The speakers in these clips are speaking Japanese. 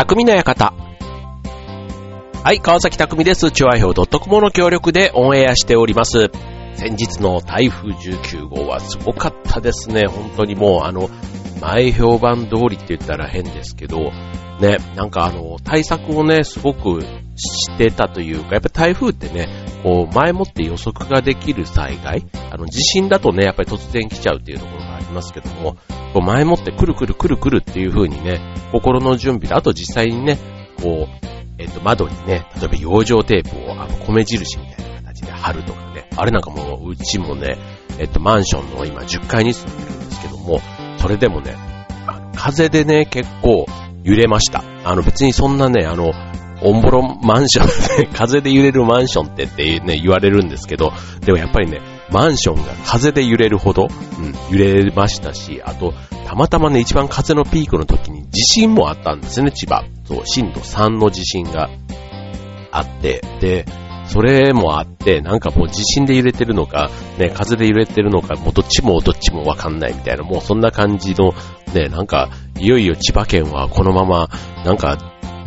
匠の館。はい、川崎匠です。チュア表 .com の協力でオンエアしております。先日の台風19号はすごかったですね。本当にもうあの、前評判通りって言ったら変ですけど、ね、なんかあの、対策をね、すごくしてたというか、やっぱ台風ってね、こう、前もって予測ができる災害、あの、地震だとね、やっぱり突然来ちゃうっていうところがありますけども、こう、前もってくるくるくるくるっていう風にね、心の準備で、あと実際にね、こう、えっと、窓にね、例えば養生テープを、あの、米印みたいな形で貼るとかね、あれなんかもう、うちもね、えっと、マンションの今10階に住んでるんですけども、それでもね、風でね、結構揺れました。あの別にそんなね、あの、オンボロマンション、風で揺れるマンションってってね、言われるんですけど、でもやっぱりね、マンションが風で揺れるほど、うん、揺れましたし、あと、たまたまね、一番風のピークの時に地震もあったんですね、千葉。そう、震度3の地震があって、で、それもあって、なんかもう地震で揺れてるのか、ね、風で揺れてるのか、もうどっちもどっちもわかんないみたいな、もうそんな感じの、ね、なんか、いよいよ千葉県はこのまま、なんか、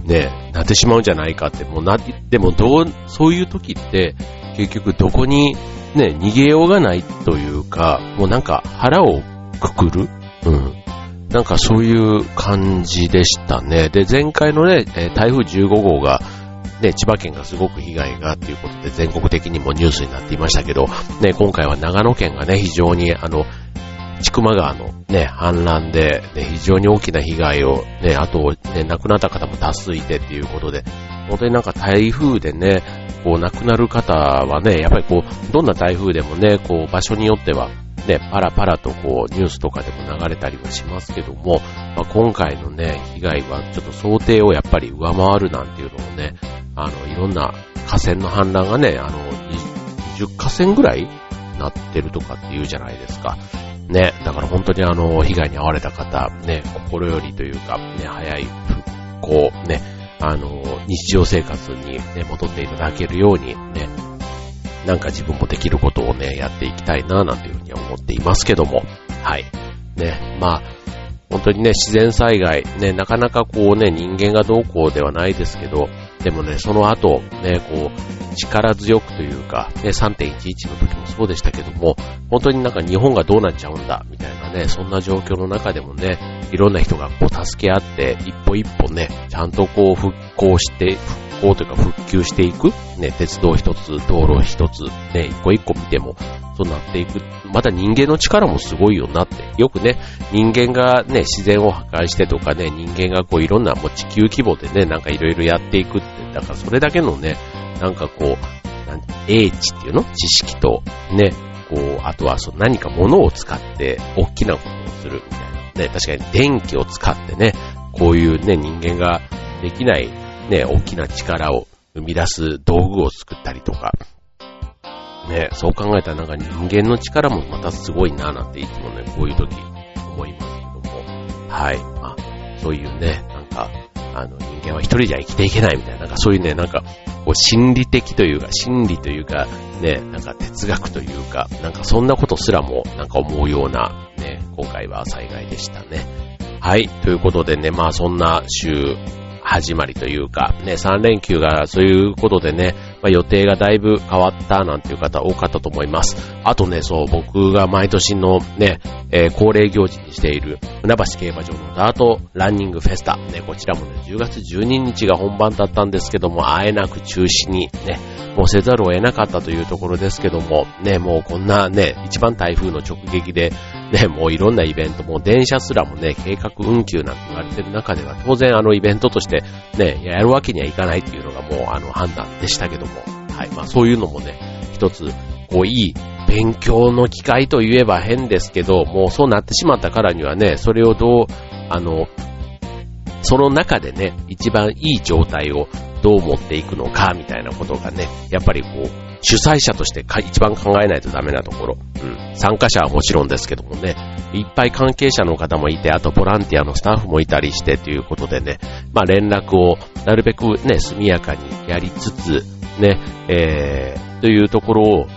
ね、なってしまうんじゃないかって、もうな、でもどう、そういう時って、結局どこに、ね、逃げようがないというか、もうなんか腹をくくる？うん。なんかそういう感じでしたね。で、前回のね、台風15号が、ね、千葉県がすごく被害がっていうことで全国的にもニュースになっていましたけど、ね、今回は長野県がね、非常にあの、千曲川のね、氾濫で、ね、非常に大きな被害を、ね、あと、ね、亡くなった方も多数いてっていうことで、本当になんか台風でね、こう亡くなる方はね、やっぱりこう、どんな台風でもね、こう場所によっては、ね、パラパラとこうニュースとかでも流れたりはしますけども、まあ、今回のね、被害はちょっと想定をやっぱり上回るなんていうのをね、あの、いろんな河川の氾濫がね、あの、20河川ぐらいなってるとかって言うじゃないですか。ね、だから本当にあの、被害に遭われた方、ね、心よりというか、ね、早い復興、ね、あの、日常生活にね、戻っていただけるように、ね、なんか自分もできることをね、やっていきたいな、なんていうふうに思っていますけども、はい。ね、まあ、本当にね、自然災害、ね、なかなかこうね、人間がどうこうではないですけど、でもね、その後、ね、こう、力強くというか、ね、3.11の時もそうでしたけども、本当になんか日本がどうなっちゃうんだ、みたいなね、そんな状況の中でもね、いろんな人がこう助け合って、一歩一歩ね、ちゃんとこう復興して、復興というか復旧していく、ね、鉄道一つ、道路一つ、ね、一個一個見ても、そうなっていく。また人間の力もすごいよなって。よくね、人間がね、自然を破壊してとかね、人間がこういろんなもう地球規模でね、なんかいろいろやっていくって、だからそれだけのね、なんかこう、なん英知っていうの？知識と、ね、こう、あとはその何か物を使って大きなことをするみたいな。ね、確かに電気を使ってね、こういうね、人間ができないね、大きな力を生み出す道具を作ったりとか、ね、そう考えたらなんか人間の力もまたすごいななんていつもね、こういう時思いますけども、はい。まあ、そういうね、なんか、あの、人間は一人じゃ生きていけないみたいな、なんかそういうね、なんか、こう心理的というか、心理というか、ね、なんか哲学というか、なんかそんなことすらも、なんか思うような、ね、今回は災害でしたね。はい。ということでね、まあそんな週始まりというか、ね、3連休がそういうことでね、まあ、予定がだいぶ変わったなんていう方多かったと思います。あとね、そう、僕が毎年のね、えー、恒例行事にしている船橋競馬場のダートランニングフェスタ。ね、こちらもね、10月12日が本番だったんですけども、あえなく中止にね、もうせざるを得なかったというところですけども、ね、もうこんなね、一番台風の直撃で、ね、もういろんなイベントもう電車すらもね、計画運休なんて言われてる中では、当然あのイベントとしてね、やるわけにはいかないっていうのがもうあの判断でしたけども、はい、まあそういうのもね、一つ、こういい勉強の機会といえば変ですけど、もうそうなってしまったからにはね、それをどう、あの、その中でね、一番いい状態をどう持っていくのか、みたいなことがね、やっぱりこう、主催者として一番考えないとダメなところ。うん。参加者はもちろんですけどもね、いっぱい関係者の方もいて、あとボランティアのスタッフもいたりしてということでね、まあ連絡をなるべくね、速やかにやりつつ、ね、えー、というところを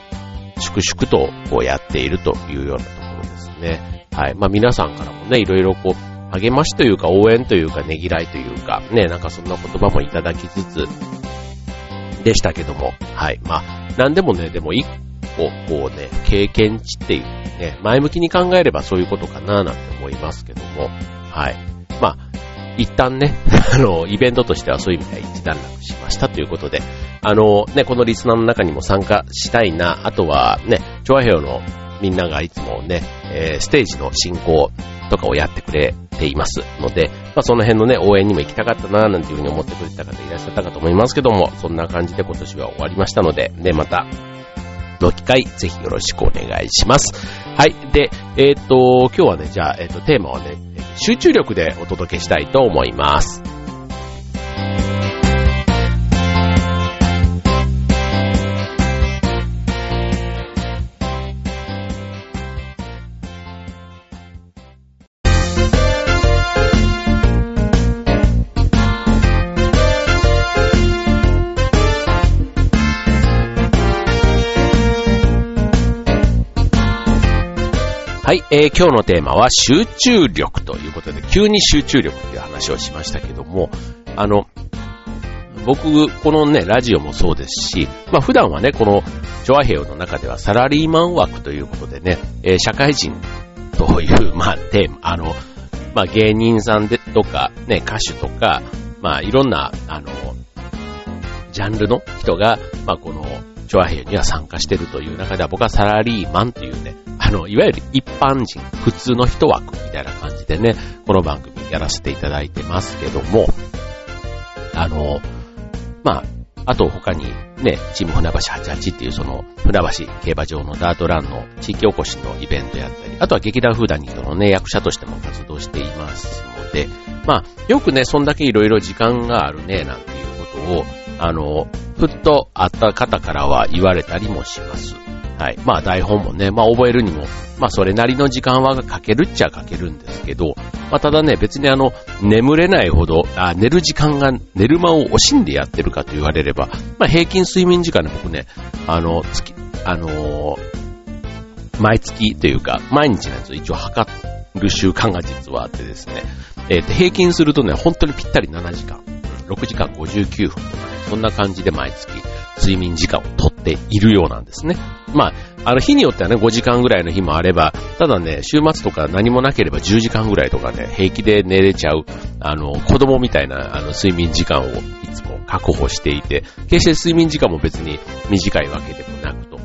粛々とこうやっているというようなところですね。はい。まあ皆さんからもね、いろいろこう、励ましというか応援というかねぎらいというか、ね、なんかそんな言葉もいただきつつ、でしたけども、はい。まあ、なんでもね、でも一個、こうね、経験値っていうね、前向きに考えればそういうことかななんて思いますけども、はい。まあ、一旦ね、あの、イベントとしてはそういう意味では一段落しましたということで、あの、ね、このリスナーの中にも参加したいな、あとはね、チョアヘオのみんながいつもね、えー、ステージの進行とかをやってくれていますので、まあ、その辺のね、応援にも行きたかったな、なんていうふうに思ってくれた方いらっしゃったかと思いますけども、そんな感じで今年は終わりましたので、ね、また、の機会、ぜひよろしくお願いします。はい。で、えっ、ー、と、今日はね、じゃあ、えっ、ー、と、テーマはね、集中力でお届けしたいと思います。はい、えー、今日のテーマは集中力ということで、急に集中力という話をしましたけども、あの、僕、このね、ラジオもそうですし、まあ普段はね、この、ジョアヘオの中ではサラリーマン枠ということでね、えー、社会人という、まあテーマ、あの、まあ芸人さんでとか、ね、歌手とか、まあいろんな、あの、ジャンルの人が、まあこの、チョアヘイには参加してるという中では僕はサラリーマンというね、あの、いわゆる一般人、普通の人枠みたいな感じでね、この番組やらせていただいてますけども、あの、まあ、あと他にね、チーム船橋88っていうその船橋競馬場のダートランの地域おこしのイベントやったり、あとは劇団フーダニットのね、役者としても活動していますので、まあ、よくね、そんだけ色々時間があるね、なんていうことを、あの、ふっと会った方からは言われたりもします。はい。まあ台本もね、まあ覚えるにも、まあそれなりの時間はかけるっちゃかけるんですけど、まあただね、別にあの、眠れないほど、あ寝る時間が、寝る間を惜しんでやってるかと言われれば、まあ平均睡眠時間で僕ね、あの、月、あのー、毎月というか、毎日のやつを一応測る習慣が実はあってですね、えっ、ー、と、平均するとね、本当にぴったり7時間、6時間59分とかね、そんな感じで毎月睡眠時間をとっているようなんですね。まあ、あの日によってはね、5時間ぐらいの日もあれば、ただね、週末とか何もなければ10時間ぐらいとかね、平気で寝れちゃう、あの、子供みたいな、あの、睡眠時間をいつも確保していて、決して睡眠時間も別に短いわけでもなくと。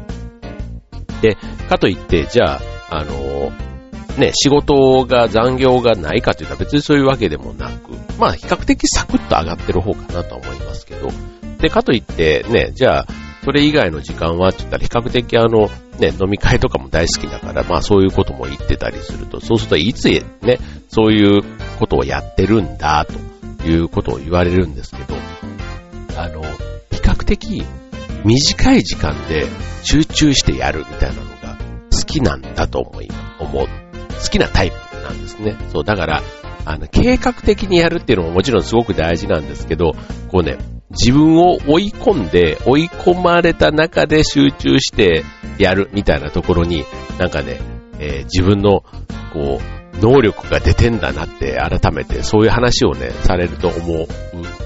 で、かといって、じゃあ、あの、ね、仕事が残業がないかというと別にそういうわけでもなく、まあ比較的サクッと上がってる方かなと思いますけど、で、かといってね、じゃあ、それ以外の時間はって言ったら比較的あの、ね、飲み会とかも大好きだから、まあそういうことも言ってたりすると、そうするといつね、そういうことをやってるんだ、ということを言われるんですけど、あの、比較的短い時間で集中してやるみたいなのが好きなんだと思い、思う。好きなタイプなんですね。そう、だから、あの、計画的にやるっていうのももちろんすごく大事なんですけど、こうね、自分を追い込んで、追い込まれた中で集中してやるみたいなところに、なんかね、えー、自分の、こう、能力が出てんだなって改めてそういう話をね、されると思うっ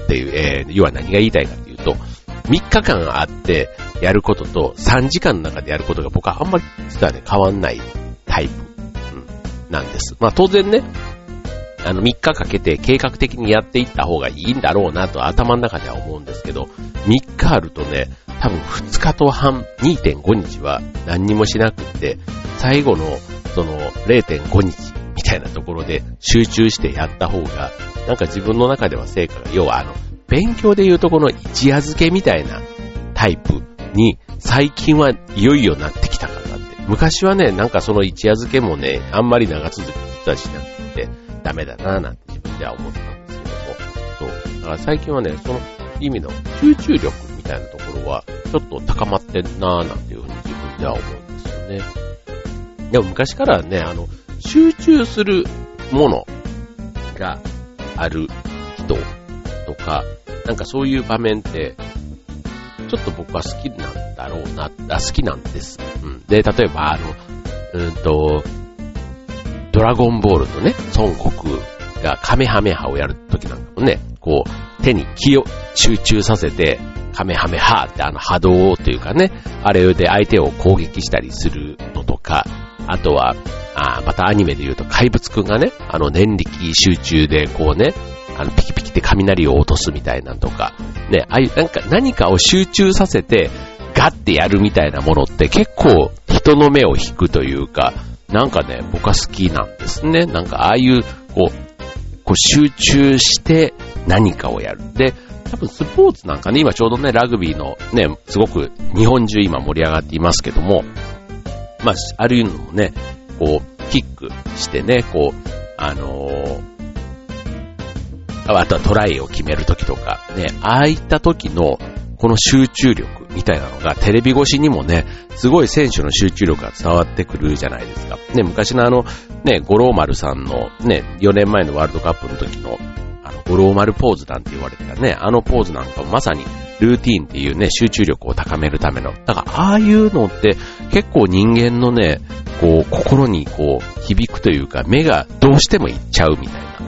ていう、えー、要は何が言いたいかっていうと、3日間あってやることと3時間の中でやることが僕はあんまり実はね、変わんないタイプ、なんです。まあ当然ね、あの、3日かけて計画的にやっていった方がいいんだろうなと頭の中では思うんですけど、3日あるとね、多分2日と半、2.5日は何にもしなくって、最後のその0.5日みたいなところで集中してやった方が、なんか自分の中では成果が、要はあの、勉強で言うとこの一夜漬けみたいなタイプに最近はいよいよなってきたかなって。昔はね、なんかその一夜漬けもね、あんまり長続き実はしなくて、ダメだなぁなんて自分では思ってたんですけども、そう。だから最近はね、その意味の集中力みたいなところは、ちょっと高まってんなぁなんていうふうに自分では思うんですよね。でも昔からね、あの、集中するものがある人とか、なんかそういう場面って、ちょっと僕は好きなんだろうな、あ好きなんです。うん。で、例えば、あの、うんと、ドラゴンボールのね、孫悟空がカメハメハをやるときなんかもね、こう、手に気を集中させて、カメハメハってあの波動というかね、あれで相手を攻撃したりするのとか、あとは、あまたアニメで言うと怪物くんがね、あの念力集中でこうね、あのピキピキって雷を落とすみたいなんとか、ね、ああいうなんか何かを集中させてガッてやるみたいなものって結構人の目を引くというか、なんかね、僕は好きなんですね。なんかああいう、こう、こう集中して何かをやる。で、多分スポーツなんかね、今ちょうどね、ラグビーのね、すごく日本中今盛り上がっていますけども、まあ、あるいうのもね、こう、キックしてね、こう、あのー、あとはトライを決めるときとか、ね、ああいった時の、この集中力みたいなのがテレビ越しにもね、すごい選手の集中力が伝わってくるじゃないですか。ね、昔のあの、ね、五郎丸さんのね、4年前のワールドカップの時の、あの、五郎丸ポーズなんて言われてたね、あのポーズなんかもまさにルーティーンっていうね、集中力を高めるための。だから、ああいうのって結構人間のね、こう、心にこう、響くというか、目がどうしてもいっちゃうみたいな。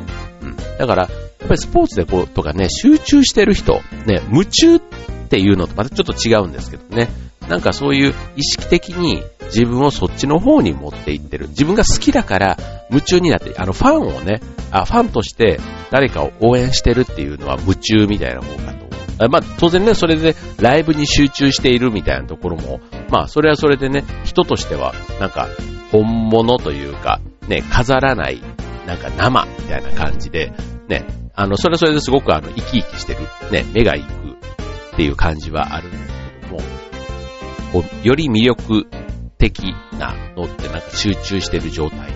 うん。だから、やっぱりスポーツでこう、とかね、集中してる人、ね、夢中っていうのとまたちょっと違うんですけどね。なんかそういう意識的に自分をそっちの方に持っていってる。自分が好きだから夢中になって、あのファンをね、あ、ファンとして誰かを応援してるっていうのは夢中みたいな方かと。まあ当然ね、それでライブに集中しているみたいなところも、まあそれはそれでね、人としてはなんか本物というか、ね、飾らない、なんか生みたいな感じで、ね、あの、それはそれですごくあの、生き生きしてる、ね、目が行くっていう感じはあるんですけども、こう、より魅力的なのってなんか集中してる状態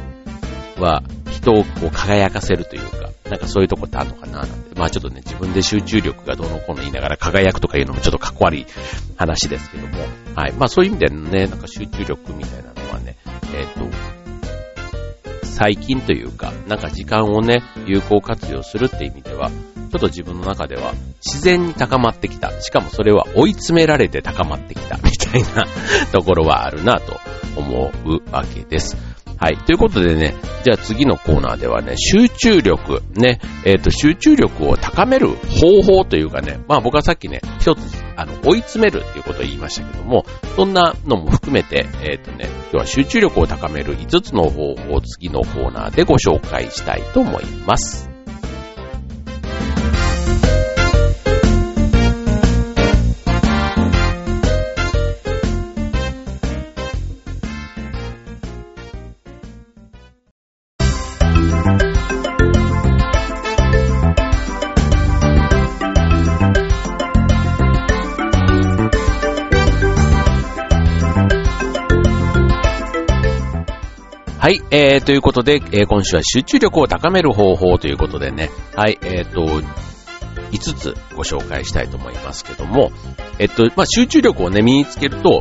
は人をこう輝かせるというか、なんかそういうとこってあるのかななんて。まあちょっとね、自分で集中力がどうのこうの言いながら輝くとかいうのもちょっとかっこ悪い話ですけども、はい。まあそういう意味でね、なんか集中力みたいなのはね、えっ、ー、と、最近というか、なんか時間をね、有効活用するって意味では、ちょっと自分の中では自然に高まってきた。しかもそれは追い詰められて高まってきた。みたいなところはあるなと思うわけです。はい。ということでね、じゃあ次のコーナーではね、集中力、ね、えっ、ー、と、集中力を高める方法というかね、まあ僕はさっきね、一つ、あの、追い詰めるっていうことを言いましたけども、そんなのも含めて、えっ、ー、とね、今日は集中力を高める5つの方法を次のコーナーでご紹介したいと思います。い、えー、ということで、えー、今週は集中力を高める方法ということでね、はい、えーと、5つご紹介したいと思いますけども、えっと、まあ、集中力をね、身につけると、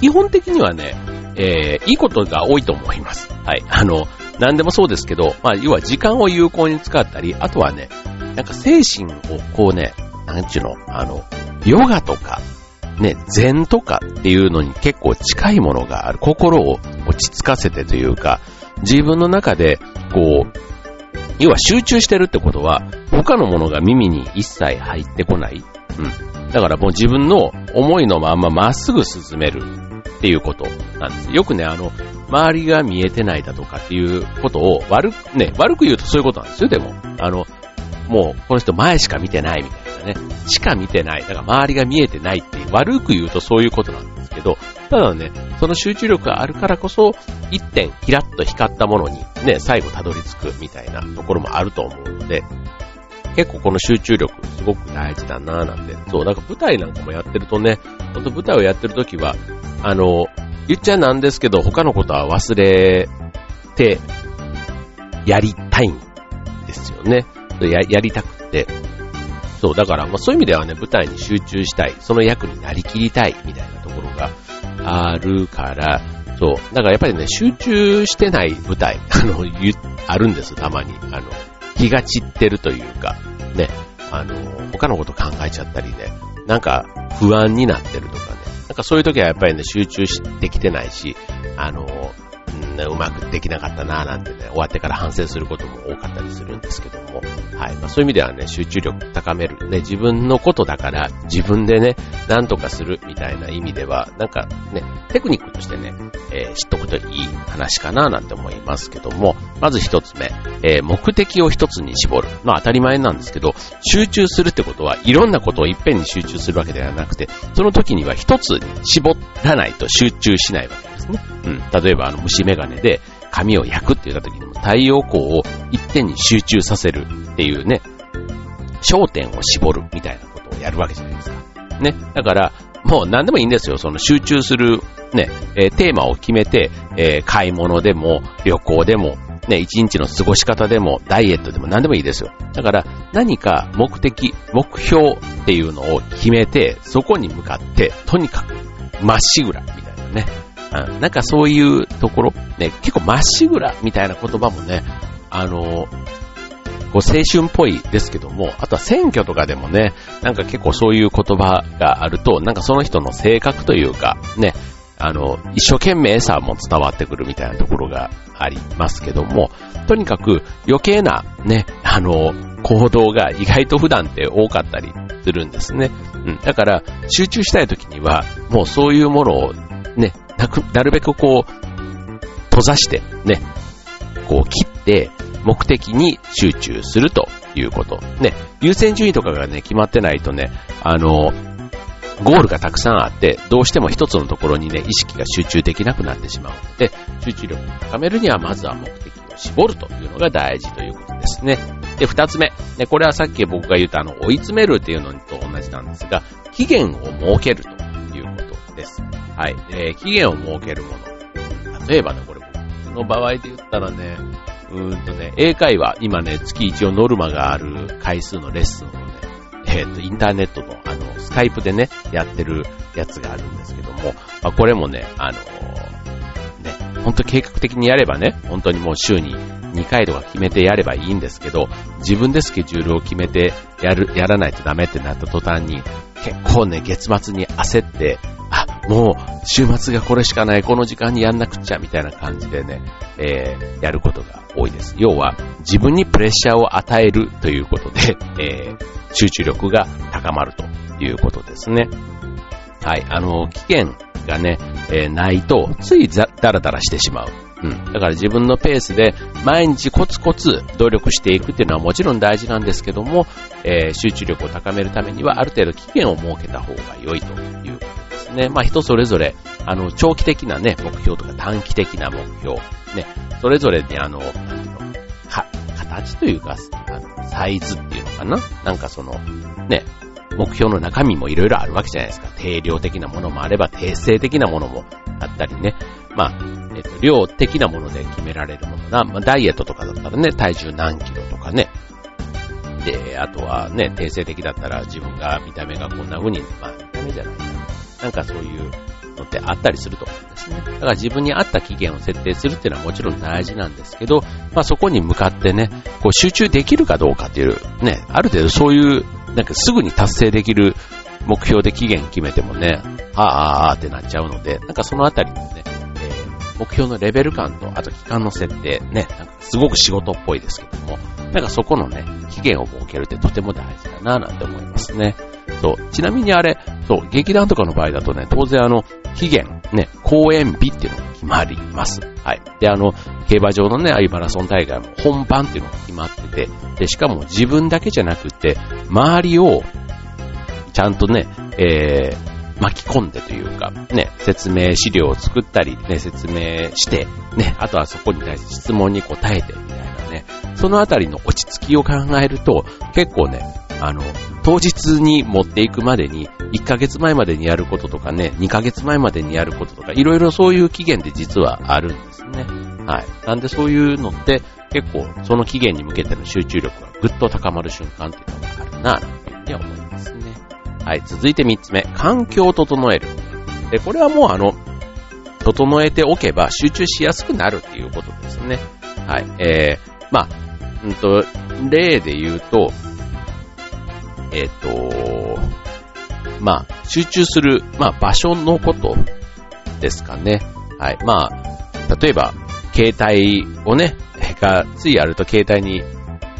基本的にはね、えー、いいことが多いと思います。はい。あの、何でもそうですけど、まあ、要は時間を有効に使ったり、あとはね、なんか精神をこうね、なんちゅうの、あの、ヨガとか、ね、禅とかっていうのに結構近いものがある。心を落ち着かせてというか、自分の中で、こう、要は集中してるってことは、他のものが耳に一切入ってこない。うん。だからもう自分の思いのまままっすぐ進めるっていうことなんです。よくね、あの、周りが見えてないだとかっていうことを悪く、ね、悪く言うとそういうことなんですよ、でも。あの、もう、この人前しか見てないみたいな。ね、しか見てない。だから周りが見えてないっていう、悪く言うとそういうことなんですけど、ただね、その集中力があるからこそ、一点キラッと光ったものにね、最後たどり着くみたいなところもあると思うので、結構この集中力すごく大事だなぁなんて。そう、なんか舞台なんかもやってるとね、ほんと舞台をやってるときは、あの、言っちゃなんですけど、他のことは忘れて、やりたいんですよね。ややりたくて。そう、だから、まあそういう意味ではね、舞台に集中したい、その役になりきりたい、みたいなところがあるから、そう、だからやっぱりね、集中してない舞台、あの、あるんです、たまに。あの、気が散ってるというか、ね、あの、他のこと考えちゃったりね、なんか不安になってるとかね、なんかそういう時はやっぱりね、集中できてないし、あの、ね、うまくできなかったなぁなんてね、終わってから反省することも多かったりするんですけども、はい。まあ、そういう意味ではね、集中力高める。ね、自分のことだから自分でね、なんとかするみたいな意味では、なんかね、テクニックとしてね、えー、知っとくといい話かなぁなんて思いますけども、まず一つ目、えー、目的を一つに絞る。まあ当たり前なんですけど、集中するってことはいろんなことをいっぺんに集中するわけではなくて、その時には一つに絞らないと集中しないわけですね。うん。例えばあの虫眼鏡で髪を焼くって言った時にも太陽光を一点に集中させるっていうね、焦点を絞るみたいなことをやるわけじゃないですか。ね。だから、もう何でもいいんですよ。その集中するね、えー、テーマを決めて、えー、買い物でも、旅行でも、ね、一日の過ごし方でも、ダイエットでも何でもいいですよ。だから、何か目的、目標っていうのを決めて、そこに向かって、とにかく、まっしぐら、みたいなね。うん、なんかそういうところ、ね、結構まっしぐら、みたいな言葉もね、あのこう青春っぽいですけども、あとは選挙とかでもね、なんか結構そういう言葉があると、なんかその人の性格というか、ね、あの、一生懸命さも伝わってくるみたいなところがありますけども、とにかく余計なね、あの、行動が意外と普段って多かったりするんですね。うん。だから、集中したい時には、もうそういうものをね、なく、なるべくこう、閉ざして、ね、こう切って、目的に集中するということ。ね、優先順位とかがね、決まってないとね、あの、ゴールがたくさんあって、どうしても一つのところにね、意識が集中できなくなってしまうので、集中力を高めるにはまずは目的を絞るというのが大事ということですね。で、二つ目。ね、これはさっき僕が言ったあの、追い詰めるっていうのと同じなんですが、期限を設けるということです。はい。えー、期限を設けるもの。例えばね、これ僕の場合で言ったらね、うんとね、英会話、今ね、月一応ノルマがある回数のレッスンをね、えっ、ー、と、インターネットの、あの、スカイプでね、やってるやつがあるんですけども、まあ、これもね、あのー、ね、本当計画的にやればね、本当にもう週に2回とか決めてやればいいんですけど、自分でスケジュールを決めてやる、やらないとダメってなった途端に、結構ね、月末に焦って、もう週末がこれしかない、この時間にやんなくっちゃ、みたいな感じでね、えー、やることが多いです。要は、自分にプレッシャーを与えるということで、えー、集中力が高まるということですね。はい、あの、危険がね、えー、ないと、ついダラダラしてしまう。うん。だから自分のペースで毎日コツコツ努力していくっていうのはもちろん大事なんですけども、えー、集中力を高めるためにはある程度期限を設けた方が良いというこね。まあ人それぞれ、あの、長期的なね、目標とか短期的な目標、ね、それぞれにあの、なんていうの、は、形というか、あのサイズっていうのかな？なんかその、ね、目標の中身もいろいろあるわけじゃないですか。定量的なものもあれば、定性的なものもあったりね。まあ、えっと、量的なもので決められるものが、まあ、ダイエットとかだったらね、体重何キロとかね。で、あとはね、定性的だったら自分が見た目がこんな風に、まあ、見た目じゃないか。なんかそういうのってあったりすると思うんですね。だから自分に合った期限を設定するっていうのはもちろん大事なんですけど、まあそこに向かってね、こう集中できるかどうかっていう、ね、ある程度そういうなんかすぐに達成できる目標で期限決めてもね、ああ、ああってなっちゃうので、なんかそのあたりのね、え、目標のレベル感と、あと期間の設定、ね、なんかすごく仕事っぽいですけども、なんかそこのね、期限を設けるってとても大事だなぁなんて思いますね。そう。ちなみにあれ、そう、劇団とかの場合だとね、当然あの、期限、ね、公演日っていうのが決まります。はい。で、あの、競馬場のね、ああいうマラソン大会も本番っていうのが決まってて、で、しかも自分だけじゃなくて、周りを、ちゃんとね、えー、巻き込んでというか、ね、説明資料を作ったり、ね、説明して、ね、あとはそこに対して質問に答えて、みたいなね、そのあたりの落ち着きを考えると、結構ね、あの、当日に持っていくまでに、1ヶ月前までにやることとかね、2ヶ月前までにやることとか、いろいろそういう期限で実はあるんですね。はい。なんでそういうのって結構その期限に向けての集中力がぐっと高まる瞬間っていうのがあるな、というふうに思いますね。はい。続いて3つ目。環境を整える。で、これはもうあの、整えておけば集中しやすくなるっていうことですね。はい。えー、まあ、うんと、例で言うと、えっ、ー、と、まあ、集中する、まあ、場所のことですかね。はい。まあ、例えば、携帯をね、が、ついやると携帯に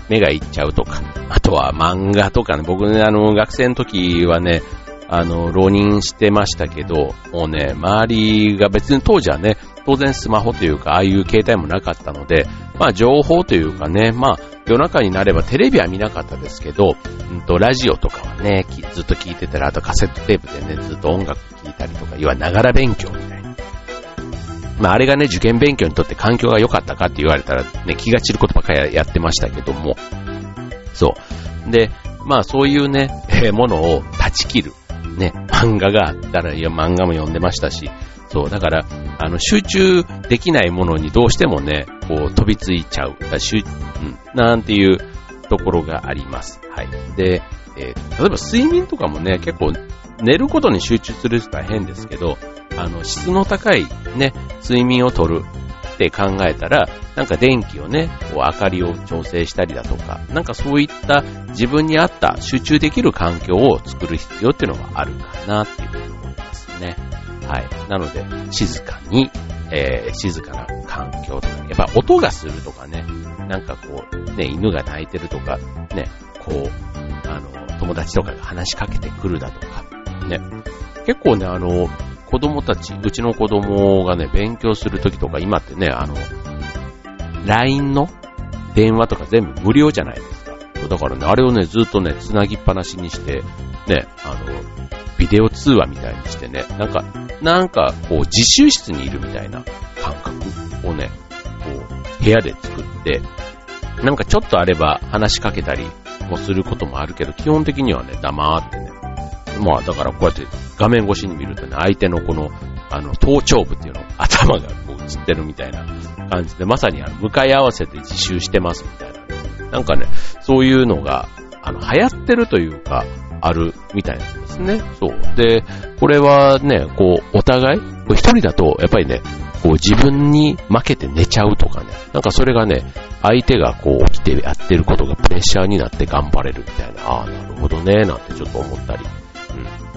目がいっちゃうとか、あとは漫画とかね、僕ね、あの、学生の時はね、あの、浪人してましたけど、もうね、周りが別に当時はね、当然スマホというか、ああいう携帯もなかったので、まあ情報というかね、まあ夜中になればテレビは見なかったですけど、うんと、ラジオとかはね、ずっと聞いてたら、あとカセットテープでね、ずっと音楽聴いたりとか、いわながら勉強みたいな。まああれがね、受験勉強にとって環境が良かったかって言われたらね、気が散ることばかりやってましたけども、そう。で、まあそういうね、え、ものを断ち切る。ね、漫画があったら、いや漫画も読んでましたし、そう、だから、あの、集中できないものにどうしてもね、こう、飛びついちゃう。だしゅうん、なんていうところがあります。はい。で、えー、例えば睡眠とかもね、結構、寝ることに集中するって大変ですけど、あの、質の高いね、睡眠をとるって考えたら、なんか電気をね、こう明かりを調整したりだとか、なんかそういった自分に合った集中できる環境を作る必要っていうのはあるかなっていうふうに思いますね。はい。なので、静かに、えー、静かな環境とか、ね、やっぱ音がするとかね、なんかこう、ね、犬が鳴いてるとか、ね、こう、あの、友達とかが話しかけてくるだとか、ね、結構ね、あの、子供たち、うちの子供がね、勉強するときとか、今ってね、あの、LINE の電話とか全部無料じゃないですか。だからね、あれをね、ずっとね、繋ぎっぱなしにして、ね、あの、ビデオ通話みたいにしてね、なんか、なんか、こう、自習室にいるみたいな感覚をね、こう、部屋で作って、なんかちょっとあれば話しかけたりもすることもあるけど、基本的にはね、黙ってね、まあだからこうやって画面越しに見るとね、相手のこの、あの、頭頂部っていうの、頭がこう映ってるみたいな感じで、まさにあの、向かい合わせて自習してますみたいな。なんかね、そういうのが、あの、流行ってるというか、あるみたいなんですね。そう。で、これはね、こう、お互い、一人だと、やっぱりね、こう自分に負けて寝ちゃうとかね。なんかそれがね、相手がこう起きてやってることがプレッシャーになって頑張れるみたいな、ああ、なるほどね、なんてちょっと思ったり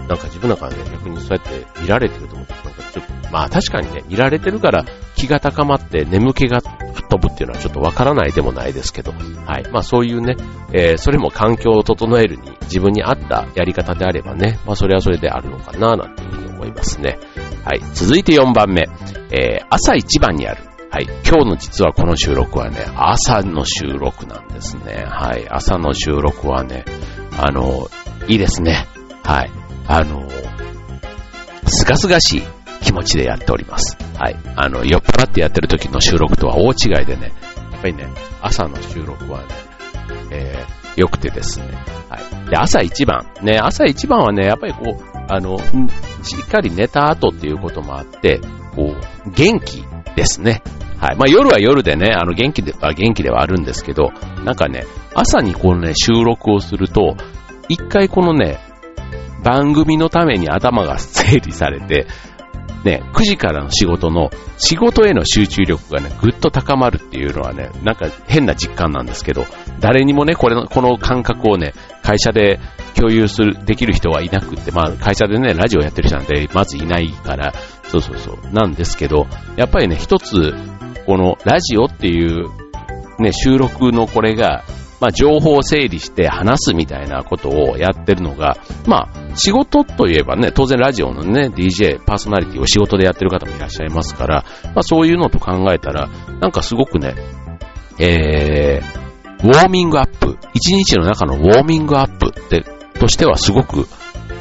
なんか自分の中でね、逆にそうやって見られてると思って、なんかちょっと、まあ確かにね、見られてるから気が高まって眠気が吹っ飛ぶっていうのはちょっとわからないでもないですけど、はい。まあそういうね、えー、それも環境を整えるに自分に合ったやり方であればね、まあそれはそれであるのかな、なんていうふうに思いますね。はい。続いて4番目、えー、朝一番にある。はい。今日の実はこの収録はね、朝の収録なんですね。はい。朝の収録はね、あの、いいですね。はい。あの、すがすがしい気持ちでやっております。はい。あの、酔っ払ってやってる時の収録とは大違いでね、やっぱりね、朝の収録はね、えー、良くてですね。はい。で、朝一番。ね、朝一番はね、やっぱりこう、あの、しっかり寝た後っていうこともあって、こう、元気ですね。はい。まあ夜は夜でね、あの元気では元気ではあるんですけど、なんかね、朝にこのね、収録をすると、一回このね、番組のために頭が整理されて、ね、9時からの仕事の、仕事への集中力がね、ぐっと高まるっていうのはね、なんか変な実感なんですけど、誰にもね、これの、この感覚をね、会社で共有する、できる人はいなくって、まあ会社でね、ラジオやってる人なんてまずいないから、そうそうそう、なんですけど、やっぱりね、一つ、このラジオっていう、ね、収録のこれが、まあ、情報を整理して話すみたいなことをやってるのが、まあ、仕事といえばね、当然ラジオのね、DJ、パーソナリティを仕事でやってる方もいらっしゃいますから、まあ、そういうのと考えたら、なんかすごくね、えー、ウォーミングアップ、一日の中のウォーミングアップって、としてはすごく、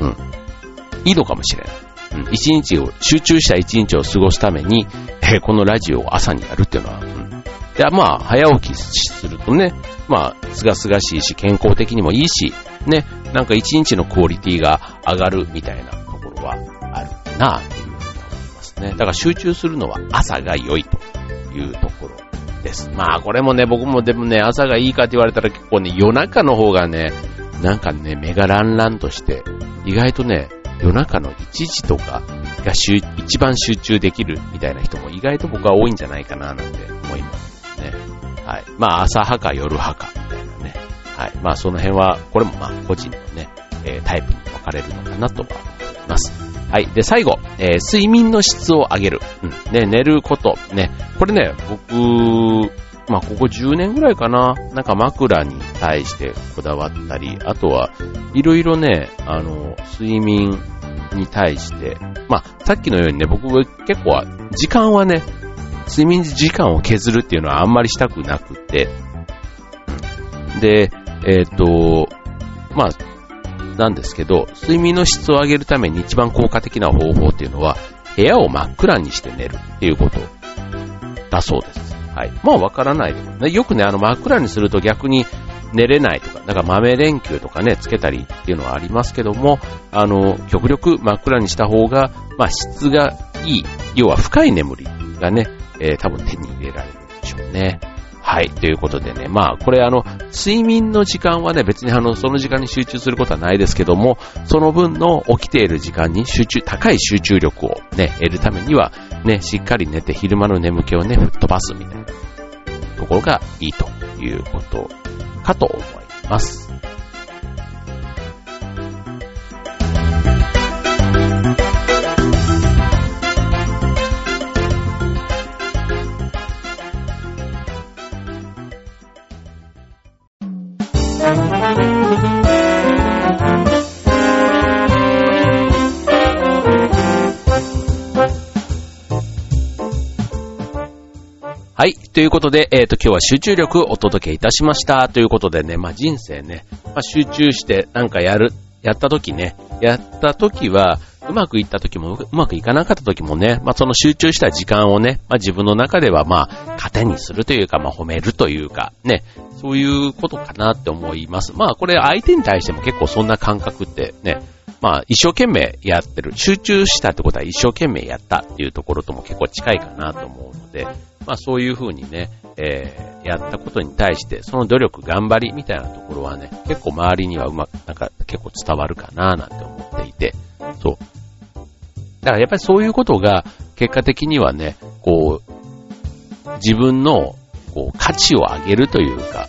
うん、いいのかもしれない。うん、一日を、集中した一日を過ごすために、え、このラジオを朝にやるっていうのは、で、まあ、早起きするとね、まあ、すがすがしいし、健康的にもいいし、ね、なんか一日のクオリティが上がるみたいなところはあるなというふうに思いますね。だから集中するのは朝が良いというところです。まあ、これもね、僕もでもね、朝がいいかって言われたら結構ね、夜中の方がね、なんかね、目がランランとして、意外とね、夜中の1時とかが一番集中できるみたいな人も意外と僕は多いんじゃないかななんて思います。はい。まあ、朝派か夜派か、みたいなね。はい。まあ、その辺は、これもまあ、個人のね、えー、タイプに分かれるのかなと思います。はい。で、最後、えー、睡眠の質を上げる。うん。ね、寝ること。ね。これね、僕、まあ、ここ10年ぐらいかな。なんか枕に対してこだわったり、あとは、いろいろね、あの、睡眠に対して、まあ、さっきのようにね、僕結構、時間はね、睡眠時間を削るっていうのはあんまりしたくなくて、で、えっ、ー、と、まあ、なんですけど、睡眠の質を上げるために一番効果的な方法っていうのは、部屋を真っ暗にして寝るっていうことだそうです。はい。まあわからないでよくね、あの真っ暗にすると逆に寝れないとか、だか豆電球とかね、つけたりっていうのはありますけども、あの、極力真っ暗にした方が、まあ質がいい、要は深い眠りがね、えー、多分手に入れられるんでしょうね。はい。ということでね、まあ、これあの、睡眠の時間はね、別にあの、その時間に集中することはないですけども、その分の起きている時間に集中、高い集中力をね、得るためには、ね、しっかり寝て昼間の眠気をね、吹っ飛ばすみたいなところがいいということかと思います。ということで、えっ、ー、と、今日は集中力をお届けいたしました。ということでね、まあ、人生ね、まあ、集中してなんかやる、やった時ね、やった時は、うまくいった時も、うまくいかなかった時もね、まあ、その集中した時間をね、まあ、自分の中では、まあ、糧にするというか、まあ、褒めるというか、ね、そういうことかなって思います。まあ、これ相手に対しても結構そんな感覚ってね、まあ、一生懸命やってる。集中したってことは一生懸命やったっていうところとも結構近いかなと思うので、まあそういうふうにね、えー、やったことに対して、その努力、頑張りみたいなところはね、結構周りにはうまく、なんか結構伝わるかななんて思っていて、そう。だからやっぱりそういうことが結果的にはね、こう、自分のこう価値を上げるというか、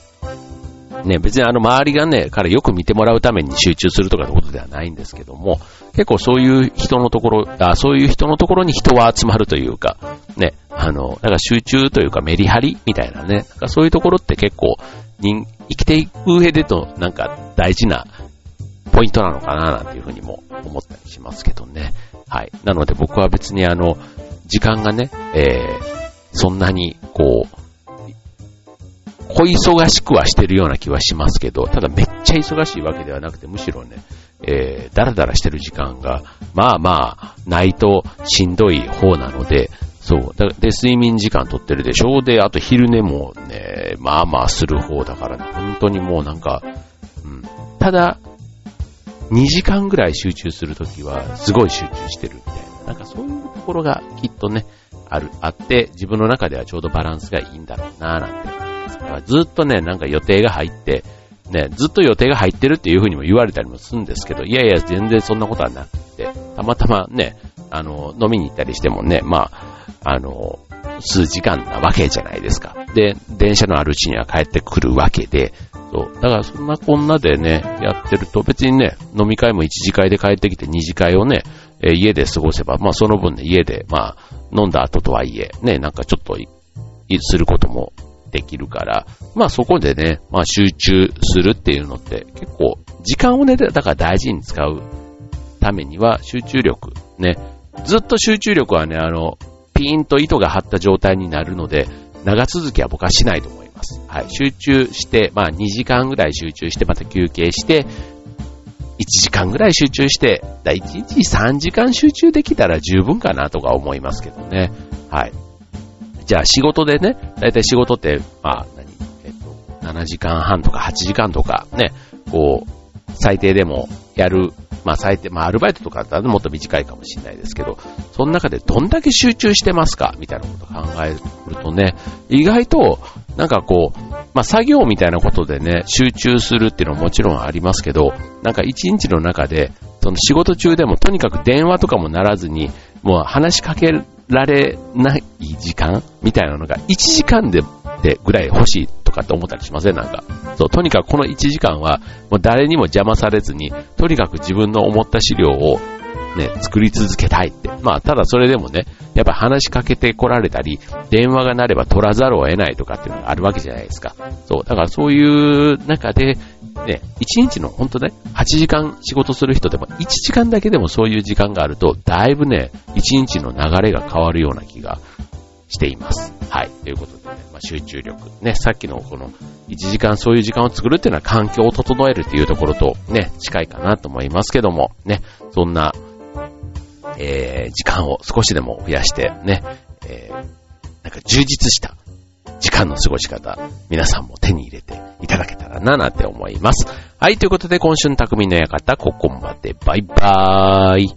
ね、別にあの周りがね、からよく見てもらうために集中するとかのことではないんですけども、結構そういう人のところ、あそういう人のところに人は集まるというか、ね、あの、だか集中というかメリハリみたいなね、なんかそういうところって結構、人、生きていく上でとなんか大事なポイントなのかななんていうふうにも思ったりしますけどね。はい。なので僕は別にあの、時間がね、えー、そんなにこう、小忙しくはしてるような気はしますけど、ただめっちゃ忙しいわけではなくて、むしろね、えー、だらだらしてる時間が、まあまあ、ないとしんどい方なので、そう。で、睡眠時間とってるでしょうで、あと昼寝もね、まあまあする方だからね、本当にもうなんか、うん。ただ、2時間ぐらい集中するときは、すごい集中してるみたいな。なんかそういうところがきっとね、ある、あって、自分の中ではちょうどバランスがいいんだろうな、なんてずっとね、なんか予定が入って、ね、ずっと予定が入ってるっていう風にも言われたりもするんですけど、いやいや、全然そんなことはなくて、たまたまね、あの、飲みに行ったりしてもね、まあ、あの、数時間なわけじゃないですか。で、電車のあるうちには帰ってくるわけで、そう。だからそんなこんなでね、やってると別にね、飲み会も1次会で帰ってきて2次会をね、えー、家で過ごせば、まあその分ね、家で、まあ、飲んだ後とはいえ、ね、なんかちょっと、することもできるから、まあそこでね、まあ集中するっていうのって結構時間をね、だから大事に使うためには集中力、ね、ずっと集中力はね、あの、ピーンと糸が張った状態になるので、長続きは僕はしないと思います。はい。集中して、まあ2時間ぐらい集中して、また休憩して、1時間ぐらい集中して、だ1日3時間集中できたら十分かなとか思いますけどね。はい。じゃあ仕事でね、だいたい仕事って、まあ、何、えっと、7時間半とか8時間とかね、こう、最低でもやる、まあ最低、まあアルバイトとかだったらもっと短いかもしれないですけど、その中でどんだけ集中してますか？みたいなことを考えるとね、意外と、なんかこう、まあ作業みたいなことでね、集中するっていうのはもちろんありますけど、なんか一日の中で、その仕事中でもとにかく電話とかもならずに、もう話しかけられない時間みたいなのが1時間ででぐらい欲しいとかって思ったりしません？なんか。そう、とにかくこの1時間はもう誰にも邪魔されずに、とにかく自分の思った資料をね、作り続けたいって。まあ、ただそれでもね、やっぱ話しかけて来られたり、電話が鳴れば取らざるを得ないとかっていうのがあるわけじゃないですか。そう。だからそういう中で、ね、1日の本当ね、8時間仕事する人でも1時間だけでもそういう時間があると、だいぶね、1日の流れが変わるような気がしています。はい。ということでね、まあ、集中力。ね、さっきのこの1時間そういう時間を作るっていうのは環境を整えるっていうところとね、近いかなと思いますけども、ね、そんな、えー、時間を少しでも増やしてね、えー、なんか充実した時間の過ごし方、皆さんも手に入れていただけたらな、なんて思います。はい、ということで今週の匠の館、ここまで。バイバーイ。